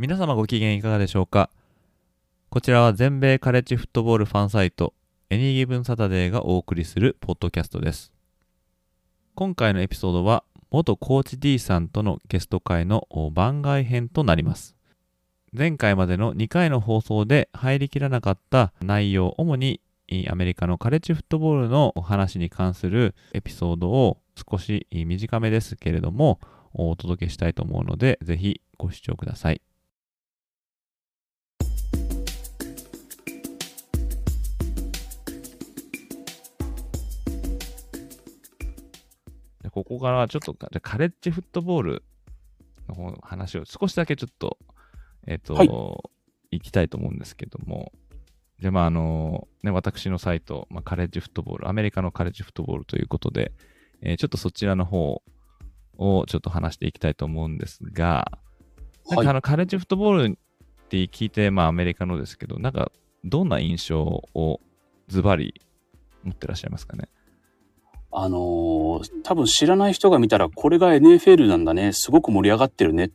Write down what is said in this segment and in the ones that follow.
皆様ご機嫌いかがでしょうか？こちらは全米カレッジフットボールファンサイトエニーギブンサタデーがお送りするポッドキャストです。今回のエピソードは元コーチ D さんとのゲスト会の番外編となります。前回までの2回の放送で入りきらなかった内容主にアメリカのカレッジフットボールの話に関するエピソードを少し短めですけれどもお届けしたいと思うのでぜひご視聴ください。ここからちょっとカレッジフットボールの話を少しだけちょっと、えっ、ー、と、はい、いきたいと思うんですけども、じゃあ、まあ、あの、ね、私のサイト、まあ、カレッジフットボール、アメリカのカレッジフットボールということで、えー、ちょっとそちらの方をちょっと話していきたいと思うんですが、なんかあの、カレッジフットボールって聞いて、まあ、アメリカのですけど、なんか、どんな印象をズバリ持ってらっしゃいますかね？あのー、多分知らない人が見たら、これが NFL なんだね、すごく盛り上がってるねっ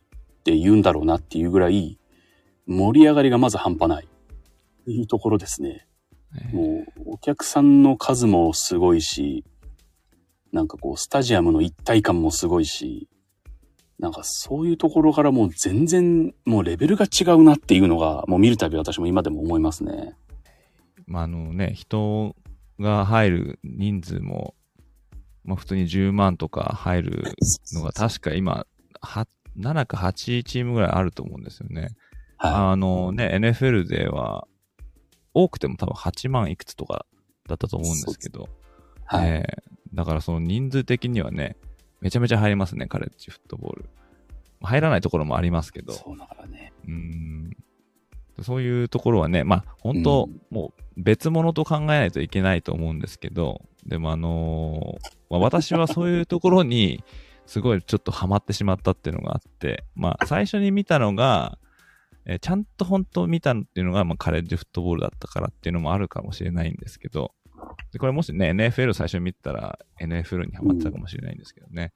て言うんだろうなっていうぐらい、盛り上がりがまず半端ない。っていうところですね。もう、お客さんの数もすごいし、なんかこう、スタジアムの一体感もすごいし、なんかそういうところからもう全然、もうレベルが違うなっていうのが、もう見るたび私も今でも思いますね。まあ、あのね、人が入る人数もまあ、普通に10万とか入るのが確か今、7か8チームぐらいあると思うんですよね。はい、あのね、NFL では多くても多分8万いくつとかだったと思うんですけど、はい、え。ー、だからその人数的にはね、めちゃめちゃ入りますね、カレッジフットボール。入らないところもありますけど。そうだからね。うん。そういうところはね、まあ、本当、うん、もう別物と考えないといけないと思うんですけど、でもあのー、まあ、私はそういうところに、すごいちょっとハマってしまったっていうのがあって、まあ、最初に見たのが、えー、ちゃんと本当見たっていうのが、まあ、カレッジフットボールだったからっていうのもあるかもしれないんですけど、でこれもしね、NFL 最初に見てたら NFL にハマってたかもしれないんですけどね。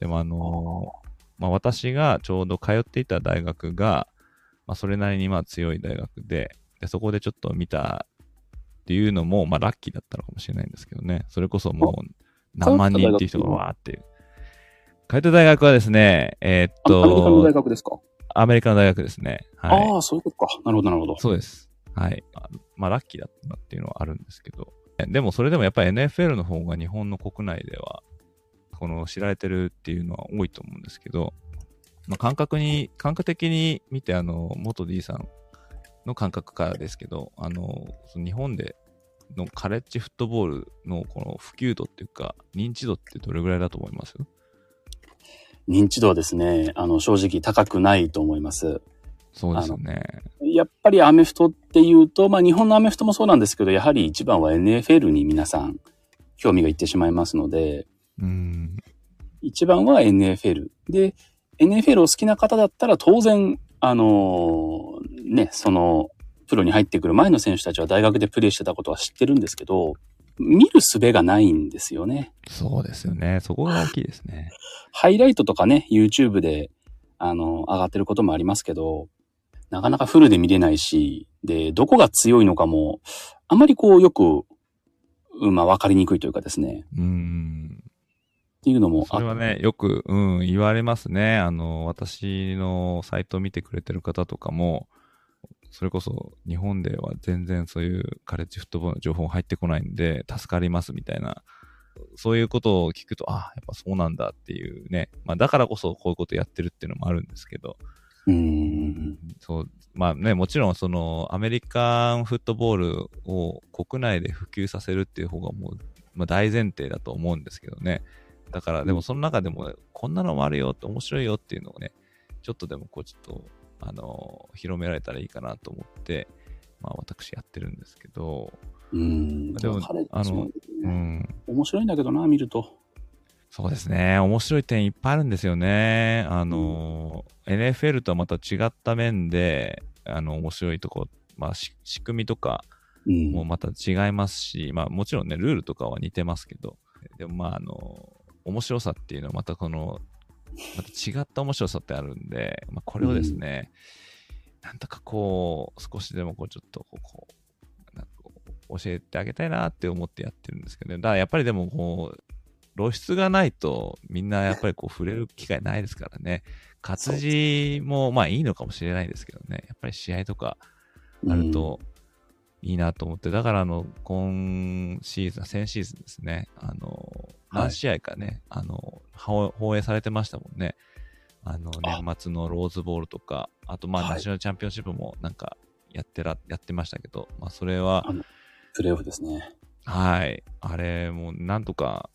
でもあのー、まあ、私がちょうど通っていた大学が、まあ、それなりにまあ強い大学でで、そこでちょっと見たっていうのも、まあ、ラッキーだったのかもしれないんですけどね。それこそもう何万人っていう人がわーって。通った大学はですね、えー、っと、アメリカの大学ですか？アメリカの大学ですね。はい、ああ、そういうことか。なるほど、なるほど。そうです。はい。まあ、ラッキーだったなっていうのはあるんですけど。でも、それでもやっぱり NFL の方が日本の国内では、この知られてるっていうのは多いと思うんですけど、まあ、感覚に、感覚的に見て、あの、元 D さんの感覚からですけど、あの日本でのカレッジフットボールのこの普及度っていうか、認知度ってどれぐらいだと思います？認知度はですね、あの、正直高くないと思います。そうですよね。やっぱりアメフトっていうと、まあ日本のアメフトもそうなんですけど、やはり一番は NFL に皆さん興味がいってしまいますので、うん一番は NFL。で、NFL を好きな方だったら当然、あのー、ね、その、プロに入ってくる前の選手たちは大学でプレーしてたことは知ってるんですけど、見る術がないんですよね。そうですよね。そこが大きいですね。ハイライトとかね、YouTube で、あの、上がってることもありますけど、なかなかフルで見れないし、で、どこが強いのかも、あまりこう、よく、まあ、わかりにくいというかですね。うん。っていうのもそれはね、よく、うん、言われますね。あの、私のサイトを見てくれてる方とかも、それこそ日本では全然そういうカレッジフットボールの情報入ってこないんで、助かりますみたいな、そういうことを聞くと、あ、やっぱそうなんだっていうね。まあ、だからこそこういうことやってるっていうのもあるんですけど。うん。そう、まあね、もちろんそのアメリカンフットボールを国内で普及させるっていう方がもう、まあ、大前提だと思うんですけどね。だから、でもその中でも、こんなのもあるよって、面白いよっていうのをね、ちょっとでもこう、ちょっと、あのー広められたらいいかなと思って、まあ私やってるんですけど、うん。でもカレッあのうん。面白いんだけどな、見ると。そうですね。面白い点いっぱいあるんですよね。あの、NFL とはまた違った面で、あの、面白いとこ、まあ、し仕組みとかうん。もまた違いますし、まあ、もちろんね、ルールとかは似てますけど、でもまあ、あの、面白さっていうのはまたこの、また違った面白さってあるんで、まあ、これをですね、なんとかこう、少しでもこう、ちょっとこう教えてあげたいなって思ってやってるんですけどね。だからやっぱりでもこう、露出がないとみんなやっぱりこう触れる機会ないですからね。活字もまあいいのかもしれないですけどね。やっぱり試合とかあるといいなと思って、だからあの、今シーズン、先シーズンですね。あの、はい何試合かね、あの、放放映されてましたもんね。あの、あ年末のローズボールとか、あとまあ、はいナショナルチャンピオンシップもなんかやってら、やってましたけど、まあそれは、プレイオフですね。はい。あれ、もうなんとか、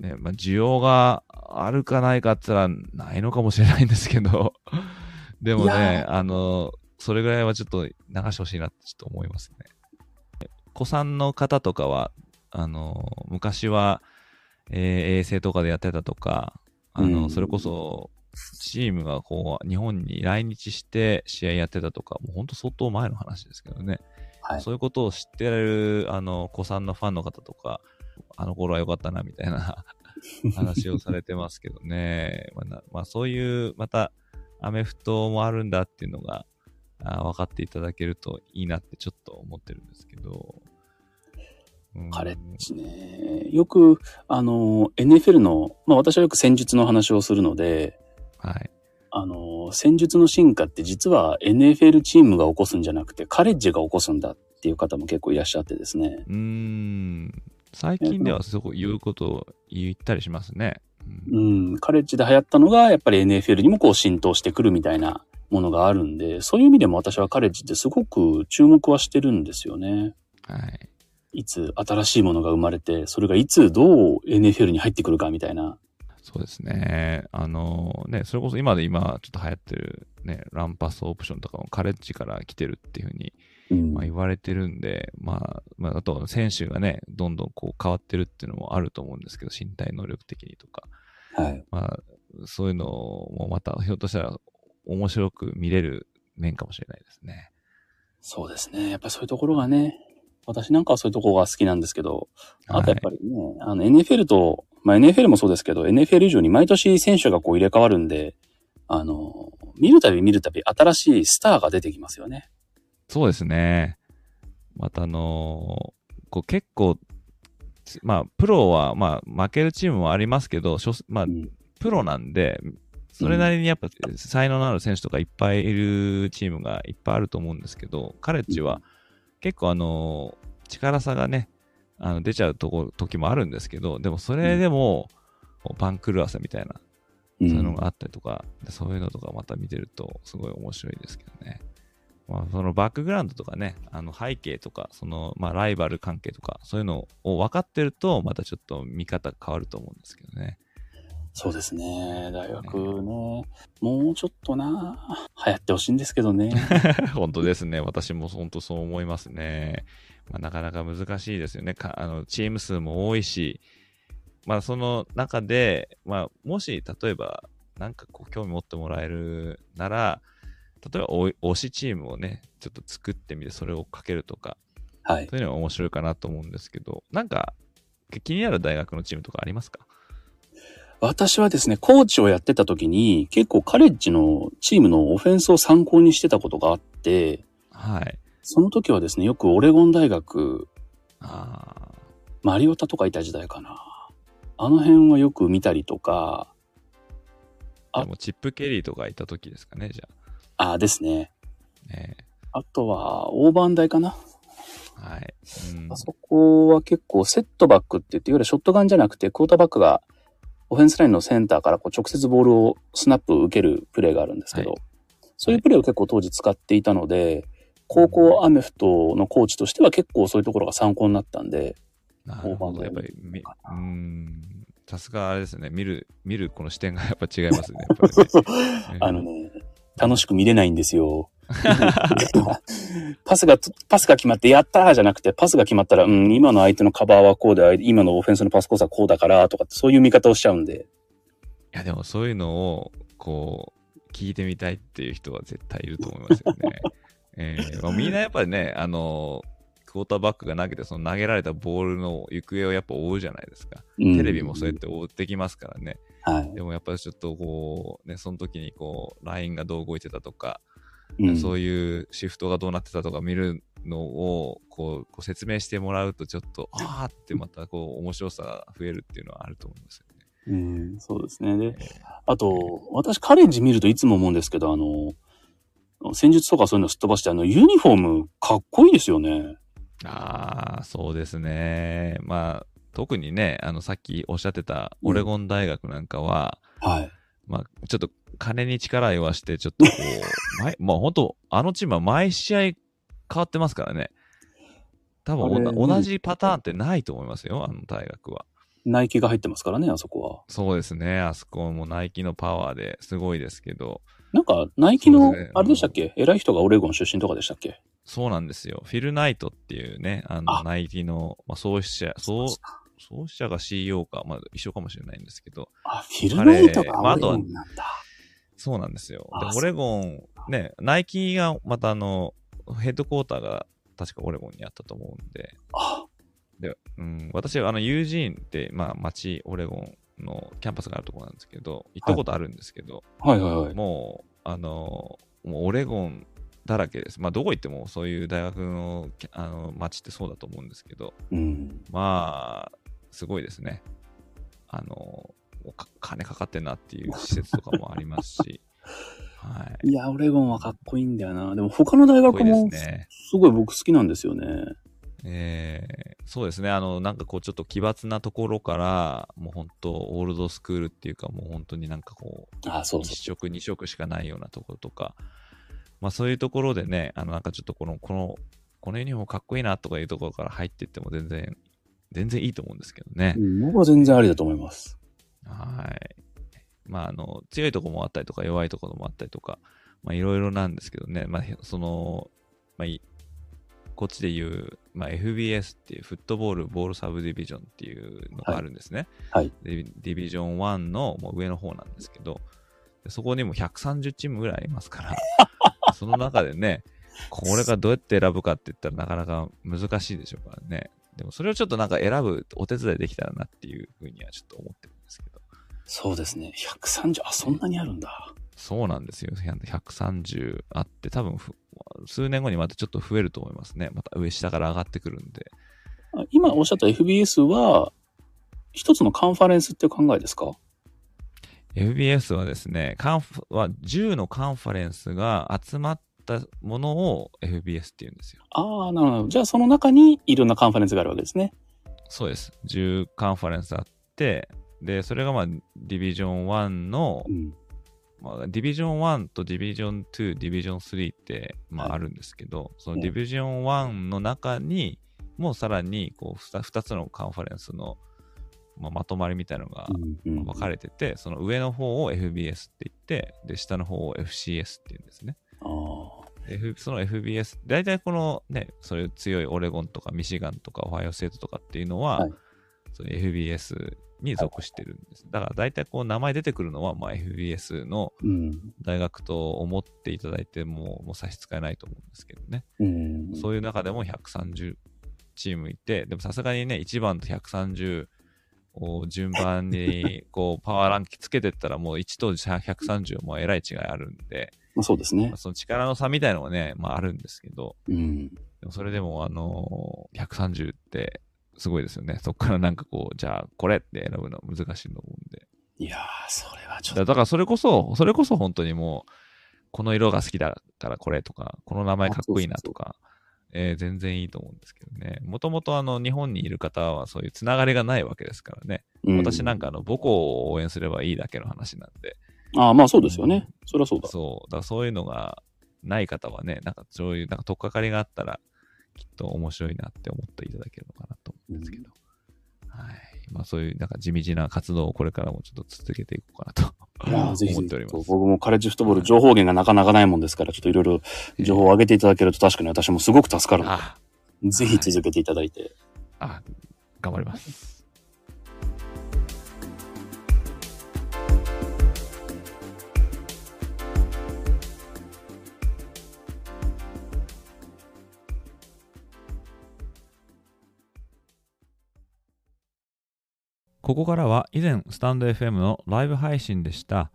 ね、まあ、需要があるかないかって言ったらないのかもしれないんですけど、でもね、あの、それぐらいはちょっと流してほしいなってちょっと思いますね。子さんの方とかは、あの、昔は、えー衛星とかでやってたとか、あの、うんそれこそ、チームがこう、日本に来日して試合やってたとか、もう本当相当前の話ですけどね。はい。そういうことを知ってる、あの、子さんのファンの方とか、あの頃は良かったな、みたいな 話をされてますけどね。まあなまあ、そういう、また、アメフトもあるんだっていうのが、あ分かっていただけるといいなってちょっと思ってるんですけど。うんカレッジね。よく、あの、NFL の、まあ私はよく戦術の話をするので、はい。あの、戦術の進化って実は NFL チームが起こすんじゃなくて、カレッジが起こすんだっていう方も結構いらっしゃってですね。うーん。最近ではそこ言うことを言ったりしますね。うんうん、カレッジで流行ったのが、やっぱり NFL にもこう浸透してくるみたいなものがあるんで、そういう意味でも私はカレッジってすごく注目はしてるんですよね。はい。いつ新しいものが生まれて、それがいつどう NFL に入ってくるかみたいな。そうですね。あのね、それこそ今で今ちょっと流行ってるね、ランパスオプションとかもカレッジから来てるっていうふうに、うんまあ、言われてるんで、まあ、まあ、あと選手がね、どんどんこう変わってるっていうのもあると思うんですけど、身体能力的にとか。はい。まあ、そういうのもまたひょっとしたら面白く見れる面かもしれないですね。そうですね。やっぱりそういうところがね、私なんかはそういうところが好きなんですけど、あとやっぱりね、あの NFL と、まあ NFL もそうですけど、NFL 以上に毎年選手がこう入れ替わるんで、あの、見るたび見るたび新しいスターが出てきますよね。そうですね。またあのーこう結構、つまあ、プロは、まあ、負けるチームもありますけど、まあう、んプロなんで、それなりにやっぱ才能のある選手とかいっぱいいるチームがいっぱいあると思うんですけど、カレッジは結構あの、力差がね、あの出ちゃうとこ時もあるんですけど、でもそれでも、こう番狂わせみたいな、うそういうのがあったりとか、でそういうのとかまた見てるとすごい面白いですけどね。まあ、そのバックグラウンドとかね、あの背景とか、その、まあ、ライバル関係とか、そういうのを分かってると、またちょっと見方変わると思うんですけどね。そうですね。大学ね、もうちょっとな、流行ってほしいんですけどね。本当ですね。私も本当そう思いますね。まあ、なかなか難しいですよね。かあのチーム数も多いし、まあ、その中で、まあ、もし、例えば、なんかこう、興味持ってもらえるなら、例えば、お推しチームをね、ちょっと作ってみて、それをかけるとか、はい。そういうのが面白いかなと思うんですけど、なんか、気になる大学のチームとかありますか？私はですね、コーチをやってた時に、結構カレッジのチームのオフェンスを参考にしてたことがあって、はい。その時はですね、よくオレゴン大学、あマリオタとかいた時代かな。あの辺はよく見たりとか、あ。も、チップ・ケリーとかいた時ですかね、じゃああですね。あ。ねあとは、オーバーン大かな。はい。うんあそこは結構セットバックって言って、いわゆるショットガンじゃなくて、クォーターバックがオフェンスラインのセンターからこう直接ボールをスナップ受けるプレーがあるんですけど、はいそういうプレーを結構当時使っていたので、高校アメフトのコーチとしては結構そういうところが参考になったんで、なるほど。やっぱりみ、うん。さすがあれですね。見る、見るこの視点がやっぱ違いますね。ねあのね、楽しく見れないんですよ。パスが、パスが決まって、やったーじゃなくて、パスが決まったら、うん、今の相手のカバーはこうで、今のオフェンスのパスコースはこうだから、とかって、そういう見方をしちゃうんで。いや、でもそういうのを、こう、聞いてみたいっていう人は絶対いると思いますよね。えーまあ、みんなやっぱりね、あのクォーターバックが投げて、その投げられたボールの行方をやっぱ追うじゃないですか。うんテレビもそうやって追ってきますからね。はい。でもやっぱりちょっとこう、ね、その時にこう、ラインがどう動いてたとか、うんそういうシフトがどうなってたとか見るのをこうこう説明してもらうとちょっとあーってまたこう面白さが増えるっていうのはあると思いますよね。うん、そうですね。で、あと、私、カレンジ見るといつも思うんですけど、あの、戦術とかそういうのすっ飛ばして、あの、ユニフォームかっこいいですよね。ああそうですね。まあ特にねあのさっきおっしゃってたオレゴン大学なんかは、はい。まあちょっと金に力言わしてちょっとこう毎 まあ本当あのチームは毎試合変わってますからね。多分同じパターンってないと思いますよ、あの大学は。ナイキが入ってますからね、あそこは。そうですね。あそこもナイキのパワーですごいですけど、なんか、ナイキのあれでしたっけ？偉い人がオレゴン出身とかでしたっけ？そうなんですよ。フィルナイトっていうね、あの、あナイキの、まあ、創始者、創、創始者が CEO か、まあ、一緒かもしれないんですけど、あ、フィルナイトが彼オレゴンなんだ。そうなんですよ。あで、オレゴン、ね、ナイキがまたあの、ヘッドクォーターが確かオレゴンにあったと思うんで、あ、で、うん、私はあの、ユージーンって、まあ、町、オレゴンのキャンパスがあるところなんですけど、行ったことあるんですけど、はいはいはい。もう、あの、もうオレゴンだらけです。まあ、どこ行ってもそういう大学のきあの街ってそうだと思うんですけど、うん。まあ、すごいですね。あの、も金かかってんなっていう施設とかもありますし、はい。いや、オレゴンはかっこいいんだよな。でも他の大学もですね。すごい僕好きなんですよね。えーそうですね。あの、なんかこう、ちょっと奇抜なところから、もう本当、オールドスクールっていうか、もう本当になんかこう、あ、そう1そ色、2色しかないようなところとか、まあそういうところでね、あのなんかちょっとこの、この、このユニフォームかっこいいなとかいうところから入っていっても全然、全然いいと思うんですけどねう。。うん、僕は全然ありだと思います。はい。まああの、強いところもあったりとか、弱いところもあったりとか、まあいろいろなんですけどね、まあその、まあいこっちで言う、まあ、FBS っていうフットボールボールサブディビジョンっていうのがあるんですね。はい。ディディビジョン1のもう上の方なんですけど、でそこにも130チームぐらいありますから、その中でね、これがどうやって選ぶかって言ったらなかなか難しいでしょうからね。でもそれをちょっとなんか選ぶお手伝いできたらなっていうふうにはちょっと思ってるんですけど。そうですね。130、あ、そんなにあるんだ。そうなんですよ。130あって、多分ふ数年後にまたちょっと増えると思いますね。また上下から上がってくるんで。あ今おっしゃった FBS は、一つのカンファレンスっていう考えですか？FBS はですね、カンフは10のカンファレンスが集まったものを FBS って言うんですよ。ああ、なるほど。じゃあその中にいろんなカンファレンスがあるわけですね。そうです。10カンファレンスあって、で、それがまあ、ディビジョン1のう、ん。まあ、ディビジョン1とディビジョン2、ディビジョン3って、まはいあ、あるんですけど、そうんのディビジョン1の中に、もうさらに、こう、2, 2つのカンファレンスの、まあ、まとまりみたいなのがうんうん分かれてて、その上の方を FBS って言って、で、下の方を FCS って言うんですね。ああ。F、その FBS、大体このね、そういう強いオレゴンとかミシガンとかオハイオステートとかっていうのは、はいその FBS に属してるんです。だから大体こう名前出てくるのは、まあ、FBS のうん。大学と思っていただいても、もう差し支えないと思うんですけどね。うん。そういう中でも130チームいて、でもさすがにね、1番と130を順番にこうパワーランキつけてったらもう1と130はもうえらい違いあるんで、まあ、そうですねまあ。その力の差みたいのはね、まああるんですけど、うん。でもそれでもあのー130ってすごいですよね。そこからなんかこう、じゃあこれって選ぶのは難しいと思うんで。いやー、それはちょっだだからそれこそ、それこそ本当にもう、この色が好きだからこれとか、この名前かっこいいなとか、えー全然いいと思うんですけどね。もともとあの日本にいる方はそういうつながりがないわけですからね。と。私なんかあの母校を応援すればいいだけの話なんで。ああ、まあそうですよね。そりゃそうだ。そう。だからそういうのがない方はね、なんかそういうなんか取っかかりがあったら、きっと面白いなって思っていただけるのかなとんですけど。はい。まあそういうなんか地道な活動をこれからもちょっと続けていこうかなと思っております。僕もカレッジフットボール情報源がなかなかないもんですから、ちょっといろいろ情報を上げていただけると確かに私もすごく助かるのあ、で、ぜひ続けていただいて。あ、頑張ります。ここからは以前スタンド FM のライブ配信でした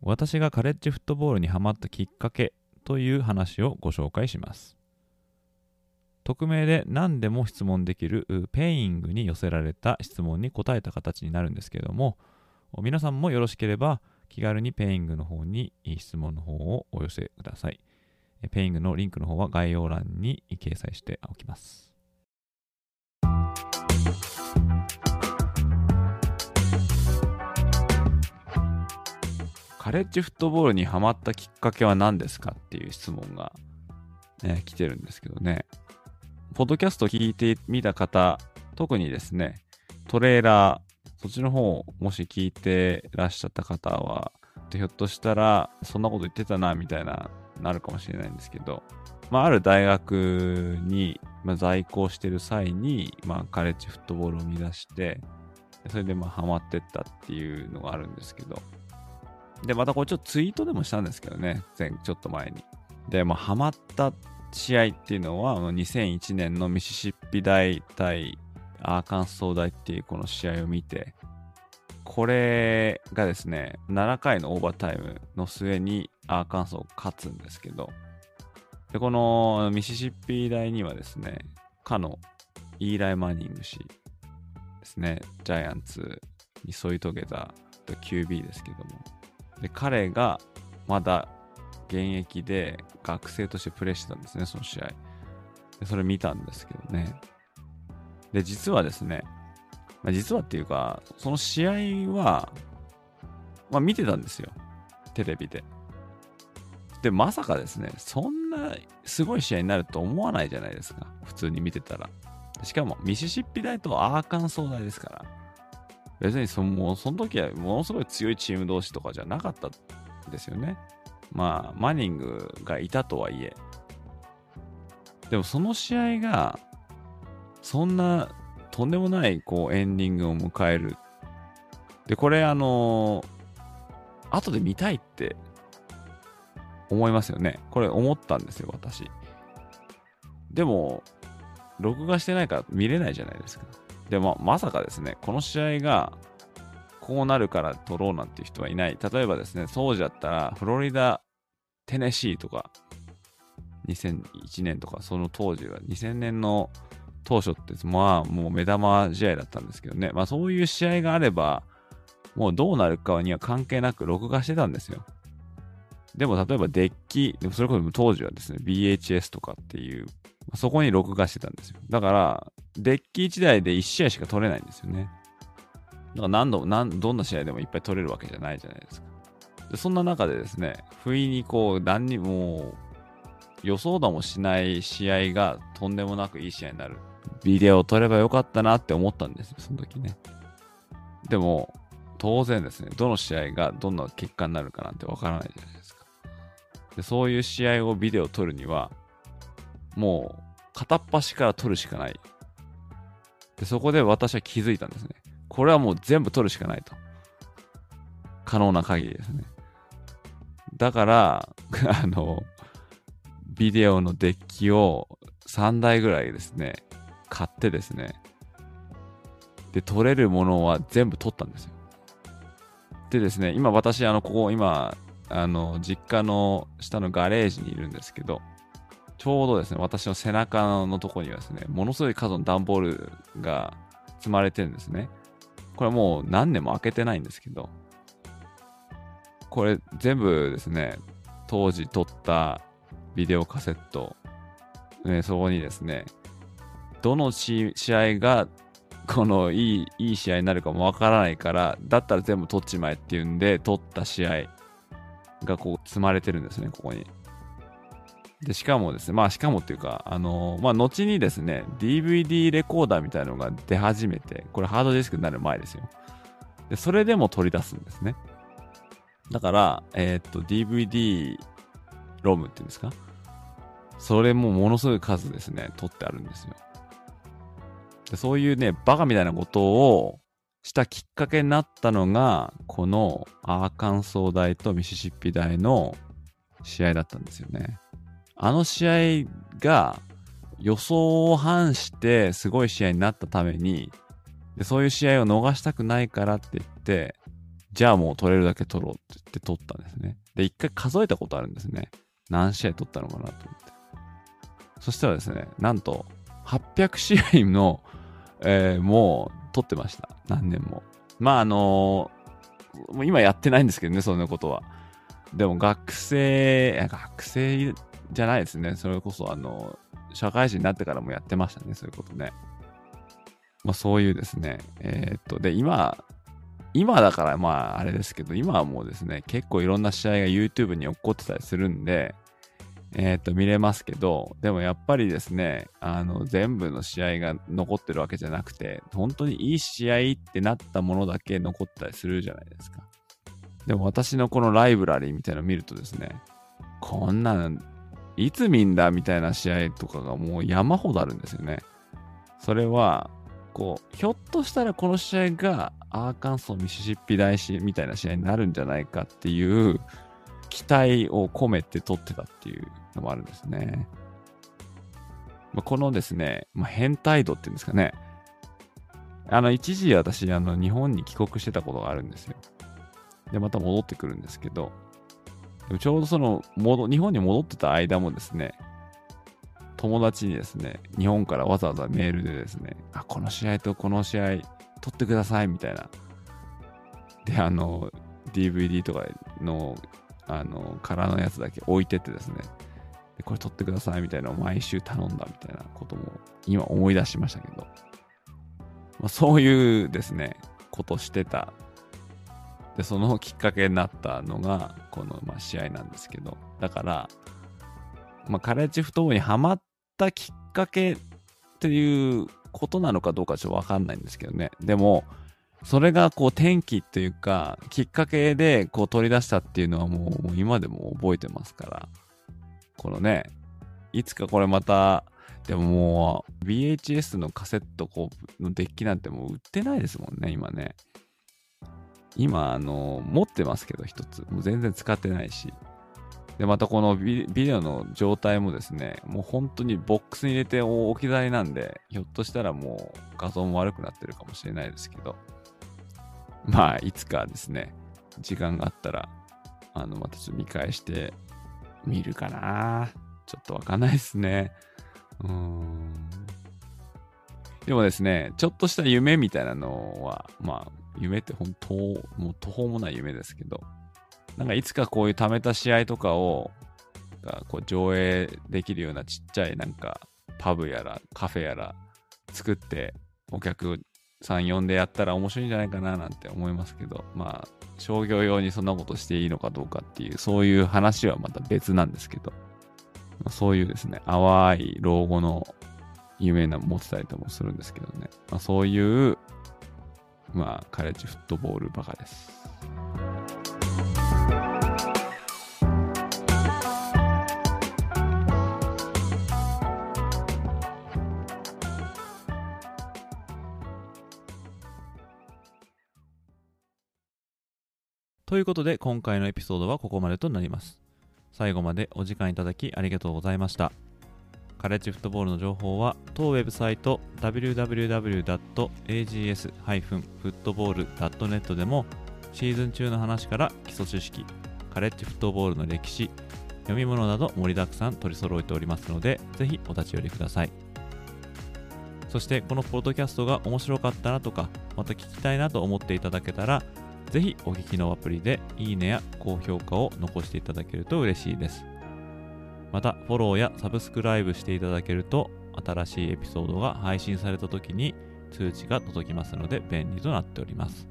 私がカレッジフットボールにハマったきっかけという話をご紹介します。匿名で何でも質問できるペイングに寄せられた質問に答えた形になるんですけれども皆さんもよろしければ気軽にペイングの方に質問の方をお寄せください。ペイングのリンクの方は概要欄に掲載しておきます。カレッジフットボールにハマったきっかけは何ですかっていう質問が、ね、来てるんですけどね。ポッドキャスト聞いてみた方、特にですね、トレーラー、そっちの方をもし聞いてらっしゃった方は、ひょっとしたら、そんなこと言ってたな、みたいな、なるかもしれないんですけど、まあ、ある大学に、まあ、在校してる際に、まあ、カレッジフットボールを見出して、それでまあハマってったっていうのがあるんですけど、で、またこれちょっとツイートでもしたんですけどね、前、ちょっと前に。で、まあ、ハマった試合っていうのは、あの2001年のミシシッピ大対アーカンソー大っていうこの試合を見て、これがですね、7回のオーバータイムの末にアーカンソー勝つんですけど、で、このミシシッピ大にはですね、かのイーライ・マニング氏ですね、ジャイアンツに添い遂げた QB ですけども、で、彼がまだ現役で学生としてプレーしてたんですね、その試合。でそれ見たんですけどね。で、実はですね、まあ、実はっていうか、その試合は、まあ見てたんですよ。テレビで。で、まさかですね、そんなすごい試合になると思わないじゃないですか。普通に見てたら。しかも、ミシシッピ大とアーカンソー大ですから。別にそもうその時はものすごい強いチーム同士とかじゃなかったんですよね。まあ、マニングがいたとはいえ。でもその試合が、そんなとんでもないこうエンディングを迎える。で、これあの後で見たいって思いますよね。これ思ったんですよ、私。でも、録画してないから見れないじゃないですか。でも、まさかですね、この試合がこうなるから取ろうなんていう人はいない。例えばですね、当時だったら、フロリダ、テネシーとか、2001年とか、その当時は、2000年の当初って、まあ、もう目玉試合だったんですけどね、まあそういう試合があれば、もうどうなるかには関係なく録画してたんですよ。でも例えばデッキ、でもそれこそ当時はですね、BHS とかっていう、そこに録画してたんですよ。だから、デッキ1台で1試合しか取れないんですよね。だから何度何、どんな試合でもいっぱい取れるわけじゃないじゃないですか。でそんな中でですね、不意にこう、何にも予想だもしない試合がとんでもなくいい試合になる。ビデオを撮ればよかったなって思ったんですよ、その時ね。でも、当然ですね、どの試合がどんな結果になるかなんてわからないじゃないですか。でそういう試合をビデオを撮るには、もう片っ端から撮るしかない。で、そこで私は気づいたんですね。これはもう全部撮るしかないと。可能な限りですね。だから、あの、ビデオのデッキを3台ぐらいですね、買ってですね、で、撮れるものは全部撮ったんですよ。でですね、今私、あの、ここ、今、あの、実家の下のガレージにいるんですけど、ちょうどですね、私の背中のとこにはですね、ものすごい数の段ボールが積まれてるんですね。これもう何年も開けてないんですけど、これ全部ですね、当時撮ったビデオカセット、ね、そこにですね、どの試合がこのいいいい試合になるかもわからないから、だったら全部取っちまえっていうんで、取った試合がこう積まれてるんですね、ここに。で、しかもですね、まあしかもっていうか、あのーまあ後にですね、DVD レコーダーみたいなのが出始めて、これハードディスクになる前ですよ。で、それでも取り出すんですね。だから、えーっと、DVD ロムっていうんですか？それもものすごい数ですね、取ってあるんですよ。でそういうね、バカみたいなことをしたきっかけになったのが、このアーカンソー大とミシシッピ大の試合だったんですよね。あの試合が予想を反してすごい試合になったために、でそういう試合を逃したくないからって言って、じゃあもう取れるだけ取ろうって言って取ったんですね。で、一回数えたことあるんですね。何試合取ったのかなと思って。そしたらですね、なんと800試合の、えーもう取ってました。何年も。まああのーもう今やってないんですけどね、そんなことは。でも学生、学生じゃないですね。それこそあの、社会人になってからもやってましたね、そういうことね。まあそういうですね、えーっと、で、今、今だからまああれですけど、今はもうですね、結構いろんな試合が YouTube に落っこってたりするんで、えーと、見れますけど、でもやっぱりですね、あの、全部の試合が残ってるわけじゃなくて、本当にいい試合ってなったものだけ残ったりするじゃないですか。でも私のこのライブラリーみたいなの見るとですね、こんなの、いつ見んだみたいな試合とかがもう山ほどあるんですよね。それは、こう、ひょっとしたらこの試合がアーカンソー、ミシシッピ大使みたいな試合になるんじゃないかっていう期待を込めて取ってたっていうのもあるんですね。まあ、このですね、まあ、変態度っていうんですかね。あの、一時私、あの、日本に帰国してたことがあるんですよ。で、また戻ってくるんですけど、でもちょうどその、日本に戻ってた間もですね、友達にですね、日本からわざわざメールでですね、あ、この試合とこの試合、取ってください、みたいな。で、あの、DVD とかの、あの、空のやつだけ置いてってですね、でこれ取ってください、みたいなのを毎週頼んだみたいなことも、今思い出しましたけど、まあ、そういうですね、ことしてた。で、そのきっかけになったのが、この、まあ、試合なんですけど、だから、まあ、カレッジフットボールにハマったきっかけっていうことなのかどうかちょっとわかんないんですけどね。でも、それがこう転機っていうか、きっかけでこう取り出したっていうのはもう今でも覚えてますから、このね、いつかこれまた、でももう VHS のカセットこうのデッキなんてもう売ってないですもんね、今ね。今、あの、持ってますけど、一つ。もう全然使ってないし。で、またこのビデオの状態もですね、もう本当にボックスに入れて置き去りなんで、ひょっとしたらもう画像も悪くなってるかもしれないですけど、まあ、いつかですね、時間があったら、あの、またちょっと見返してみるかな。ちょっとわかんないですね。うん。でもですね、ちょっとした夢みたいなのは、まあ、夢って本当、もう途方もない夢ですけど、なんかいつかこういう貯めた試合とかを、がこう上映できるようなちっちゃいなんかパブやらカフェやら作ってお客34でやったら面白いんじゃないかななんて思いますけど、まあ商業用にそんなことしていいのかどうかっていう、そういう話はまた別なんですけど、そういうですね、淡い老後の夢な持ってたりともするんですけどね、まあそういう、まあカレッジフットボールバカです。ということで今回のエピソードはここまでとなります。最後までお時間いただきありがとうございました。カレッジフットボールの情報は当ウェブサイト www.ags-football.net でもシーズン中の話から基礎知識、カレッジフットボールの歴史、読み物など盛りだくさん取り揃えておりますので、ぜひお立ち寄りください。そしてこのポッドキャストが面白かったなとか、また聞きたいなと思っていただけたら、ぜひお聞きのアプリでいいねや高評価を残していただけると嬉しいです。また、フォローやサブスクライブしていただけると、新しいエピソードが配信された時に通知が届きますので便利となっております。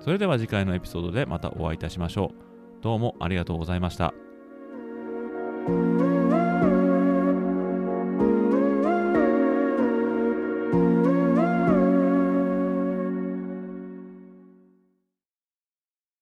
それでは次回のエピソードでまたお会いいたしましょう。どうもありがとうございました。